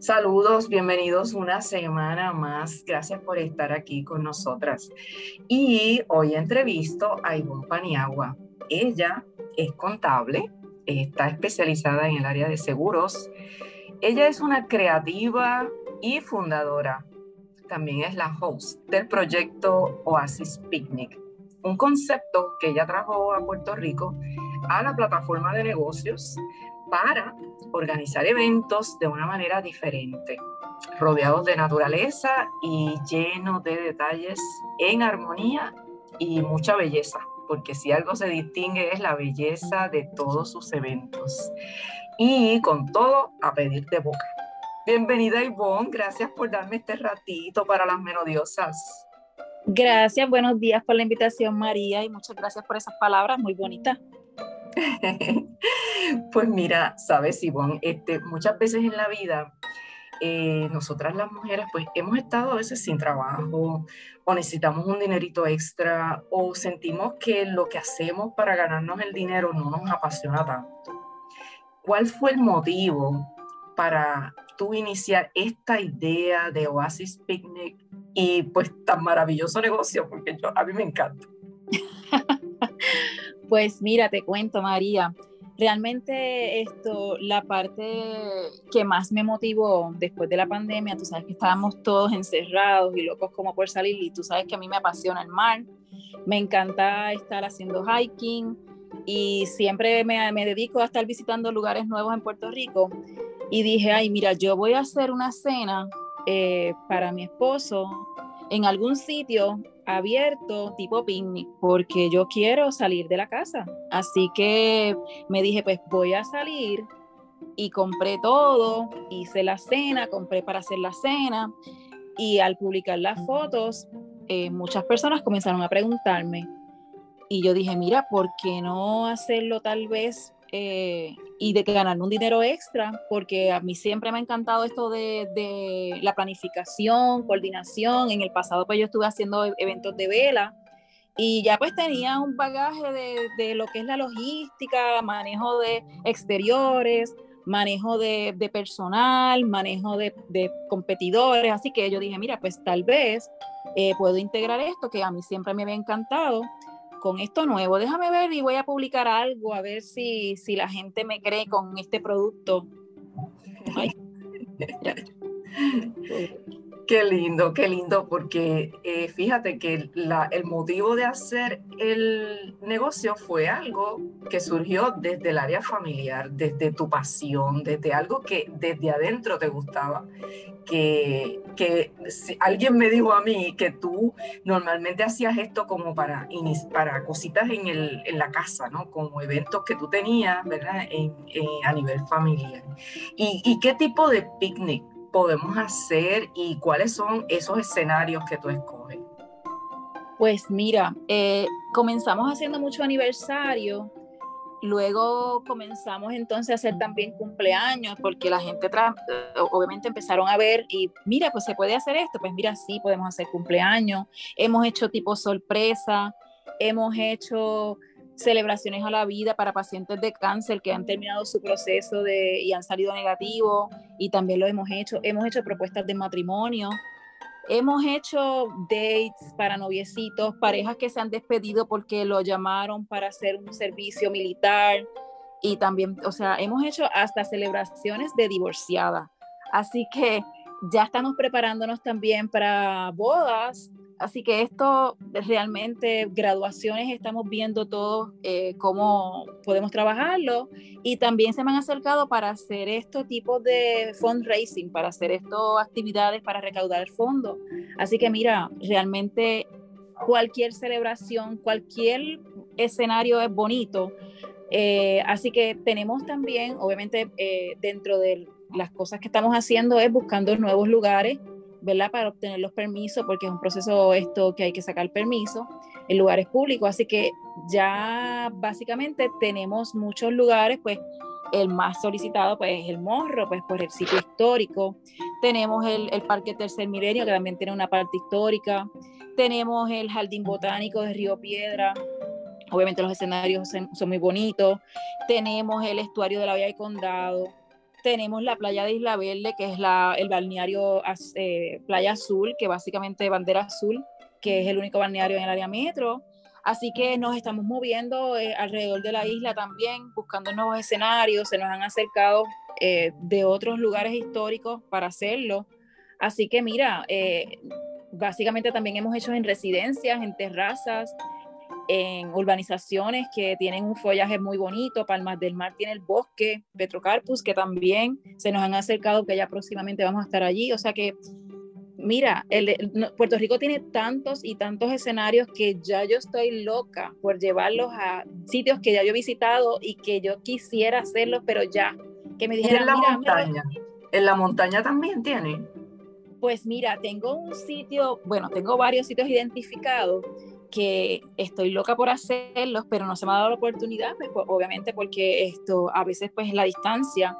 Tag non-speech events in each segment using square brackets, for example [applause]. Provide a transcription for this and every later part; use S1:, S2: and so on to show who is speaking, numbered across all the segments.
S1: Saludos, bienvenidos una semana más. Gracias por estar aquí con nosotras. Y hoy entrevisto a Ivonne Paniagua. Ella es contable, está especializada en el área de seguros. Ella es una creativa y fundadora. También es la host del proyecto Oasis Picnic, un concepto que ella trajo a Puerto Rico a la plataforma de negocios para organizar eventos de una manera diferente, rodeados de naturaleza y llenos de detalles en armonía y mucha belleza, porque si algo se distingue es la belleza de todos sus eventos. Y con todo, a pedir de boca. Bienvenida Ivonne, gracias por darme este ratito para las melodiosas.
S2: Gracias, buenos días por la invitación María y muchas gracias por esas palabras muy bonitas. [laughs]
S1: pues mira, sabes, Ivonne, este, muchas veces en la vida, eh, nosotras las mujeres, pues hemos estado a veces sin trabajo o necesitamos un dinerito extra o sentimos que lo que hacemos para ganarnos el dinero no nos apasiona tanto. ¿Cuál fue el motivo para tú iniciar esta idea de Oasis Picnic y pues tan maravilloso negocio? Porque yo, a mí me encanta. [laughs]
S2: Pues mira, te cuento, María. Realmente esto, la parte que más me motivó después de la pandemia, tú sabes que estábamos todos encerrados y locos como por salir y tú sabes que a mí me apasiona el mar, me encanta estar haciendo hiking y siempre me, me dedico a estar visitando lugares nuevos en Puerto Rico y dije, ay, mira, yo voy a hacer una cena eh, para mi esposo en algún sitio abierto tipo picnic porque yo quiero salir de la casa. Así que me dije, pues voy a salir y compré todo, hice la cena, compré para hacer la cena y al publicar las fotos, eh, muchas personas comenzaron a preguntarme y yo dije, mira, ¿por qué no hacerlo tal vez eh, y de que ganar un dinero extra, porque a mí siempre me ha encantado esto de, de, la planificación, coordinación. En el pasado pues yo estuve haciendo e-, eventos de vela y ya pues tenía un bagaje de, de lo que es la logística, manejo de exteriores, manejo de, de personal, manejo de, de, competidores. Así que yo dije, mira, pues tal vez eh, puedo integrar esto que a mí siempre me había encantado con esto nuevo. Déjame ver y voy a publicar algo a ver si, si la gente me cree con este producto. [laughs] [laughs]
S1: Qué lindo, qué lindo, porque eh, fíjate que el motivo de hacer el negocio fue algo que surgió desde el área familiar, desde tu pasión, desde algo que desde adentro te gustaba. Que, que si alguien me dijo a mí que tú normalmente hacías esto como para, para cositas en, el, en la casa, ¿no? Como eventos que tú tenías, ¿verdad? En, a nivel familiar. ¿Y, ¿Y qué tipo de picnic podemos hacer y cuáles son esos escenarios que tú escoges?
S2: Pues mira, eh, comenzamos haciendo mucho aniversario, luego comenzamos entonces a hacer también cumpleaños, porque la gente eh, obviamente empezaron a ver y mira, pues se puede hacer esto, pues mira, sí, podemos hacer cumpleaños, hemos hecho tipo sorpresa, hemos hecho celebraciones a la vida para pacientes de cáncer que han terminado su proceso de, y han salido negativos y también lo hemos hecho. Hemos hecho propuestas de matrimonio, hemos hecho dates para noviecitos, parejas que se han despedido porque lo llamaron para hacer un servicio militar y también, o sea, hemos hecho hasta celebraciones de divorciada. Así que ya estamos preparándonos también para bodas Así que esto realmente, graduaciones, estamos viendo todos eh, cómo podemos trabajarlo y también se me han acercado para hacer estos tipos de fundraising, para hacer estas actividades para recaudar fondos. Así que mira, realmente cualquier celebración, cualquier escenario es bonito. Eh, así que tenemos también, obviamente, eh, dentro de las cosas que estamos haciendo es buscando nuevos lugares ¿verdad? Para obtener los permisos, porque es un proceso esto que hay que sacar permiso en lugares públicos. Así que ya básicamente tenemos muchos lugares, pues el más solicitado pues es el Morro, pues por el sitio histórico. Tenemos el, el Parque Tercer Milenio, que también tiene una parte histórica. Tenemos el Jardín Botánico de Río Piedra. Obviamente los escenarios son, son muy bonitos. Tenemos el estuario de la Vía de Condado tenemos la playa de Isla Verde, que es la, el balneario eh, Playa Azul, que básicamente bandera azul, que es el único balneario en el área metro. Así que nos estamos moviendo eh, alrededor de la isla también, buscando nuevos escenarios. Se nos han acercado eh, de otros lugares históricos para hacerlo. Así que mira, básicamente también hemos hecho en residencias, en terrazas, en urbanizaciones que tienen un follaje muy bonito, Palmas del Mar tiene el bosque, Petrocarpus, que también se nos han acercado, que ya próximamente vamos a estar allí. O sea que, mira, el, Puerto Rico tiene tantos y tantos escenarios que ya yo estoy loca por llevarlos a sitios que ya yo he visitado y que yo quisiera hacerlos, pero ya, que me dijeran...
S1: En la montaña, en la montaña también tiene.
S2: Pues mira, tengo un sitio, bueno, tengo varios sitios identificados que estoy loca por hacerlos, pero no se me ha dado la oportunidad, pues, pues, obviamente porque esto a veces pues la distancia.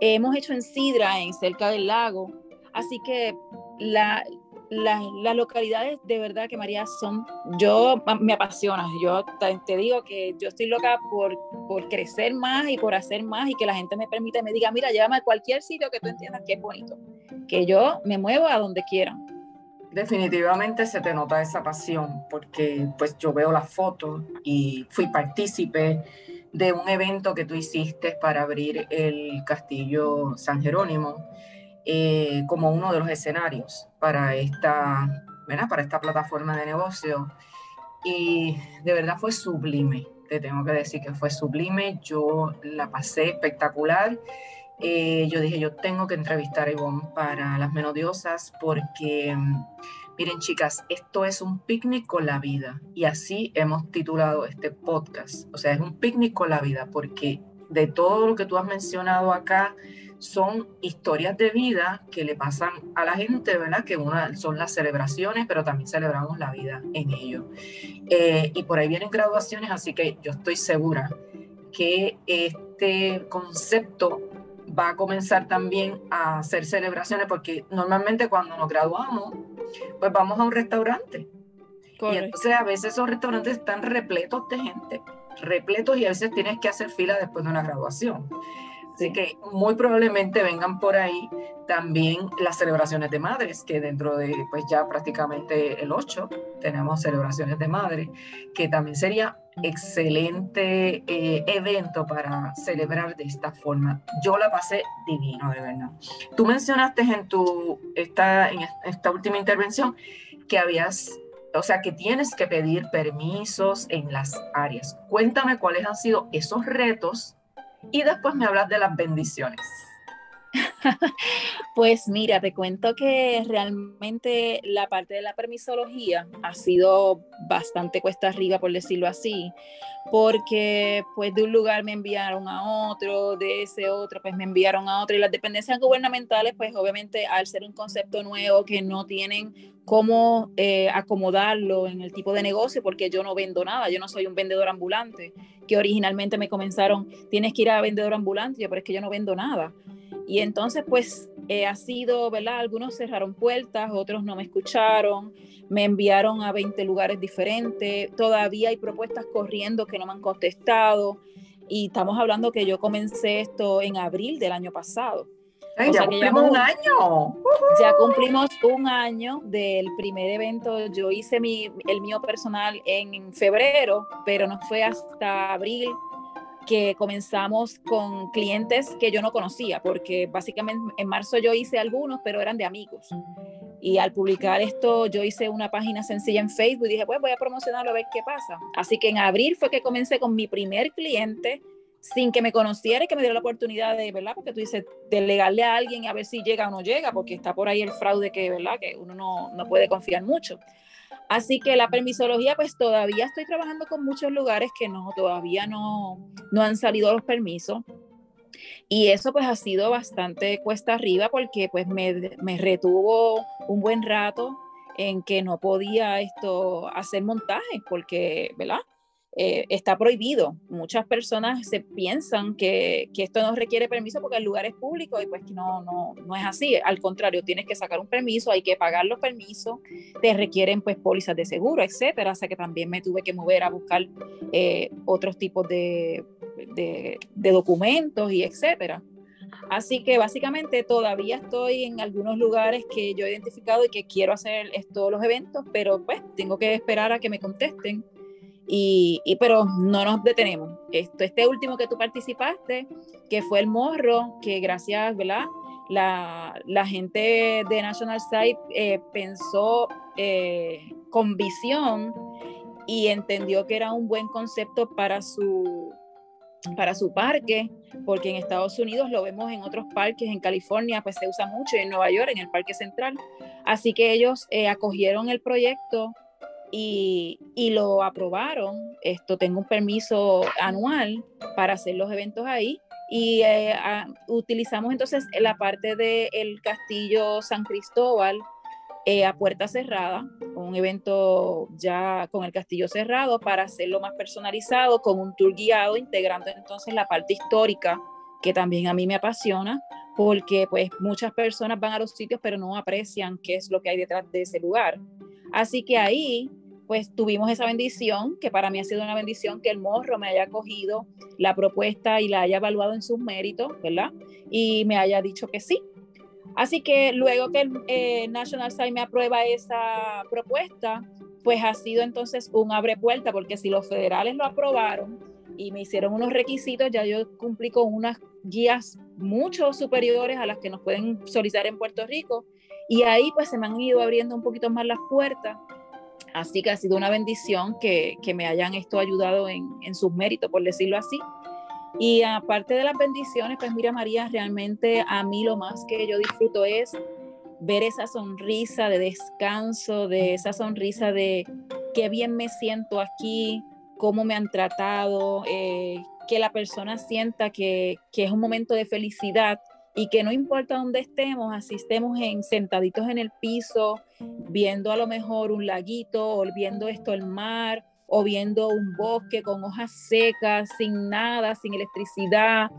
S2: hemos hecho en Sidra, en cerca del lago, así que la, las localidades de verdad que María son, yo me apasiona, yo te, digo que yo estoy loca por, por crecer más y por hacer más y que la gente me permita y me diga, mira, llévame a cualquier sitio que tú entiendas que es bonito, que yo me muevo a donde quieran
S1: definitivamente se te nota esa pasión porque pues yo veo las fotos y fui partícipe de un evento que tú hiciste para abrir el castillo San Jerónimo eh, como uno de los escenarios para esta, para esta plataforma de negocio. Y de verdad fue sublime, te tengo que decir que fue sublime, yo la pasé espectacular eh, yo dije, yo tengo que entrevistar a Ivonne para las menodiosas porque, mm, miren chicas, esto es un picnic con la vida y así hemos titulado este podcast. O sea, es un picnic con la vida porque de todo lo que tú has mencionado acá son historias de vida que le pasan a la gente, ¿verdad? Que una son las celebraciones, pero también celebramos la vida en ello. Eh, y por ahí vienen graduaciones, así que yo estoy segura que este concepto va a comenzar también a hacer celebraciones porque normalmente cuando nos graduamos, pues vamos a un restaurante. Y entonces a veces esos restaurantes están repletos de gente, repletos y a veces tienes que hacer fila después de una graduación. Así que muy probablemente vengan por ahí también las celebraciones de madres, que dentro de pues ya prácticamente el 8 tenemos celebraciones de madres, que también sería excelente eh, evento para celebrar de esta forma. Yo la pasé divino, de verdad. Tú mencionaste en tu esta, en esta última intervención que habías, o sea, que tienes que pedir permisos en las áreas. Cuéntame cuáles han sido esos retos y después me hablas de las bendiciones. [laughs]
S2: Pues mira, te cuento que realmente la parte de la permisología ha sido bastante cuesta arriba, por decirlo así, porque pues de un lugar me enviaron a otro, de ese otro pues me enviaron a otro y las dependencias gubernamentales pues obviamente al ser un concepto nuevo que no tienen cómo eh, acomodarlo en el tipo de negocio porque yo no vendo nada, yo no soy un vendedor ambulante, que originalmente me comenzaron, tienes que ir a vendedor ambulante, pero es que yo no vendo nada. Y entonces, pues, eh, ha sido, ¿verdad? Algunos cerraron puertas, otros no me escucharon, me enviaron a 20 lugares diferentes, todavía hay propuestas corriendo que no me han contestado. Y estamos hablando que yo comencé esto en abril del año pasado.
S1: ya cumplimos un año.
S2: Ya cumplimos un año del primer evento. Yo hice mi, el mío personal en febrero, pero no fue hasta abril que comenzamos con clientes que yo no conocía, porque básicamente en marzo yo hice algunos, pero eran de amigos. Y al publicar esto, yo hice una página sencilla en Facebook y dije, pues voy a promocionarlo a ver qué pasa. Así que en abril fue que comencé con mi primer cliente sin que me conociera y que me diera la oportunidad de, ¿verdad? Porque tú dices, delegarle a alguien a ver si llega o no llega, porque está por ahí el fraude que, ¿verdad? Que uno no, no puede confiar mucho. Así que la permisología, pues todavía estoy trabajando con muchos lugares que no, todavía no, no han salido los permisos. Y eso pues ha sido bastante cuesta arriba porque pues me, me retuvo un buen rato en que no podía esto hacer montajes porque, ¿verdad? Eh, está prohibido. Muchas personas se piensan que, que, esto no requiere permiso porque el lugar es público y pues no, no, no es así. Al contrario, tienes que sacar un permiso, hay que pagar los permisos, te requieren pues pólizas de seguro, etcétera. O sea que también me tuve que mover a buscar eh, otros tipos de, de, de, documentos y etcétera. Así que básicamente todavía estoy en algunos lugares que yo he identificado y que quiero hacer todos los eventos, pero pues tengo que esperar a que me contesten. Y, pero no nos detenemos. Esto, este último que tú participaste, que fue el morro, que gracias, ¿verdad? La, la gente de National Site eh, pensó eh, con visión y entendió que era un buen concepto para su, para su parque, porque en Estados Unidos lo vemos en otros parques, en California pues se usa mucho, en Nueva York, en el Parque Central. Así que ellos eh, acogieron el proyecto y, lo aprobaron. Esto tengo un permiso anual para hacer los eventos ahí. Y eh, utilizamos entonces la parte del castillo San Cristóbal eh, a puerta cerrada, un evento ya con el castillo cerrado para hacerlo más personalizado, con un tour guiado, integrando entonces la parte histórica, que también a mí me apasiona, porque pues muchas personas van a los sitios pero no aprecian qué es lo que hay detrás de ese lugar. Así que ahí pues tuvimos esa bendición, que para mí ha sido una bendición que el morro me haya cogido la propuesta y la haya evaluado en sus méritos, ¿verdad? Y me haya dicho que sí, Así que luego que el eh, National Site me aprueba esa propuesta, pues ha sido entonces un abre puerta, porque si los federales lo aprobaron y me hicieron unos requisitos, ya yo cumplí con unas guías mucho superiores a las que nos pueden solicitar en Puerto Rico. Y ahí pues se me han ido abriendo un poquito más las puertas. Así que ha sido una bendición que, que me hayan esto ayudado en, en sus méritos, por decirlo así. Y aparte de las bendiciones, pues mira María, realmente a mí lo más que yo disfruto es ver esa sonrisa de descanso, de esa sonrisa de qué bien me siento aquí, cómo me han tratado, eh, que la persona sienta que, que, es un momento de felicidad y que no importa dónde estemos, así en, sentaditos en el piso, viendo a lo mejor un laguito o viendo esto el mar o viendo un bosque con hojas secas, sin nada, sin electricidad.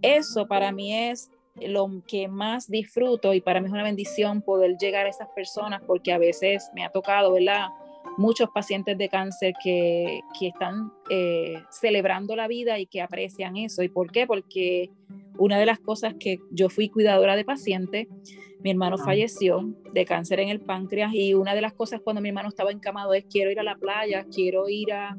S2: Eso para mí es lo que más disfruto y para mí es una bendición poder llegar a esas personas porque a veces me ha tocado, ¿verdad? Muchos pacientes de cáncer que, que están eh, celebrando la vida y que aprecian eso. ¿Y por qué? Porque una de las cosas que yo fui cuidadora de pacientes mi hermano falleció de cáncer en el páncreas y una de las cosas cuando mi hermano estaba encamado es quiero ir a la playa, quiero ir a,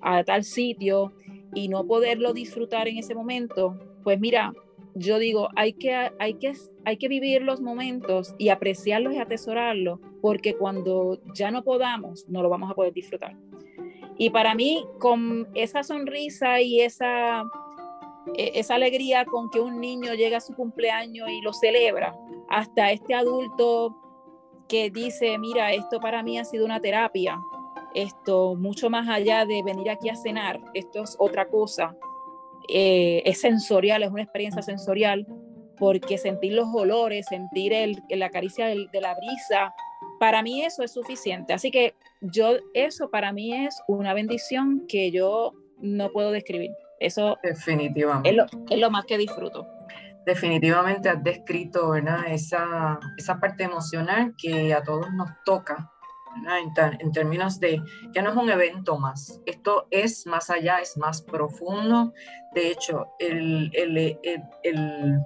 S2: a tal sitio y no poderlo disfrutar en ese momento, pues mira, yo digo, hay que, hay, que, hay que vivir los momentos y apreciarlos y atesorarlos, porque cuando ya no podamos, no lo vamos a poder disfrutar. Y para mí, con esa sonrisa y esa, e, esa alegría con que un niño llega a su cumpleaños y lo celebra, hasta este adulto que dice, mira, esto para mí ha sido una terapia, esto mucho más allá de venir aquí a cenar, esto es otra cosa, eh, es sensorial, es una experiencia sensorial, porque sentir los olores, sentir el, la caricia de la brisa, para mí eso es suficiente. Así que yo, eso para mí es una bendición que yo no puedo describir. Eso
S1: Definitivamente.
S2: Es lo, es lo más que disfruto
S1: definitivamente has descrito ¿verdad? Esa, esa parte emocional que a todos nos toca, en, en, términos de, ya no es un evento más, esto es más allá, es más profundo. De hecho, el, el, el,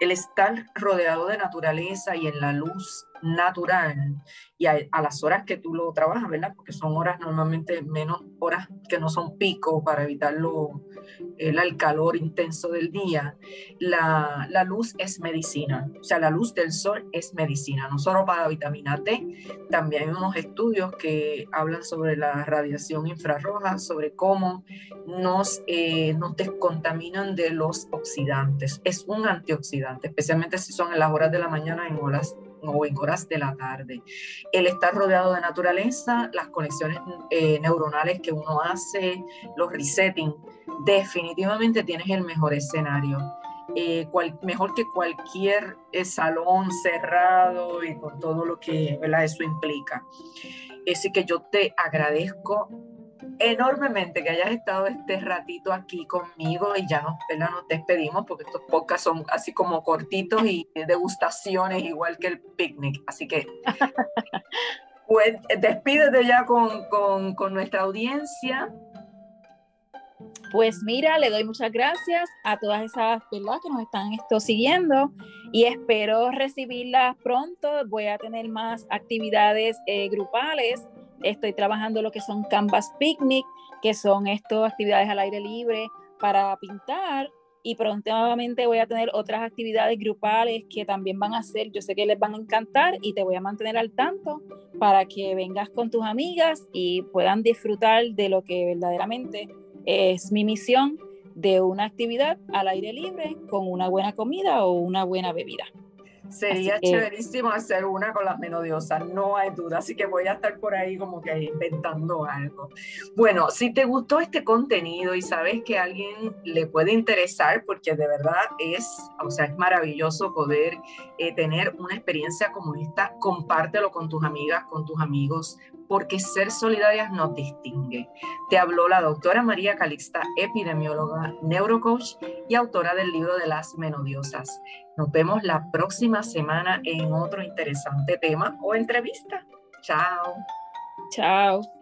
S1: el estar rodeado de naturaleza y en la luz natural y a, las horas que tú lo trabajas, ¿verdad? Porque son horas normalmente menos horas que no son pico para evitar el, calor intenso del día. La, la, luz es medicina, o sea, la luz del sol es medicina, no solo para vitamina D, también hay unos estudios que hablan sobre la radiación infrarroja, sobre cómo nos, eh, nos descontaminan de los oxidantes. Es un antioxidante, especialmente si son en las horas de la mañana, en horas o en horas de la tarde. El estar rodeado de naturaleza, las conexiones eh, neuronales que uno hace, los resetting, definitivamente tienes el mejor escenario. Eh, mejor que cualquier eh, salón cerrado y con todo lo que eso implica. Así que yo te agradezco enormemente que hayas estado este ratito aquí conmigo y ya nos, nos despedimos porque estos podcasts son así como cortitos y degustaciones igual que el picnic. Así que [laughs] pues despídete ya con, con, con nuestra audiencia.
S2: Pues mira, le doy muchas gracias a todas esas ¿verdad? que nos están esto siguiendo y espero recibirlas pronto. Voy a tener más actividades eh, grupales. Estoy trabajando lo que son Canvas Picnic, que son estas actividades al aire libre para pintar y prontamente voy a tener otras actividades grupales que también van a ser, yo sé que les van a encantar y te voy a mantener al tanto para que vengas con tus amigas y puedan disfrutar de lo que verdaderamente es mi misión de una actividad al aire libre con una buena comida o una buena bebida.
S1: Sería chéverísimo hacer una con las menodiosas, no hay duda, así que voy a estar por ahí como que inventando algo. Bueno, si te gustó este contenido y sabes que a alguien le puede interesar, porque de verdad es, o sea, es maravilloso poder eh, tener una experiencia como esta, compártelo con tus amigas, con tus amigos, porque ser solidarias nos distingue. Te habló la doctora María Calixta, epidemióloga, neurocoach y autora del libro de las menodiosas. Nos vemos la próxima semana en otro interesante tema o entrevista. Chao.
S2: Chao.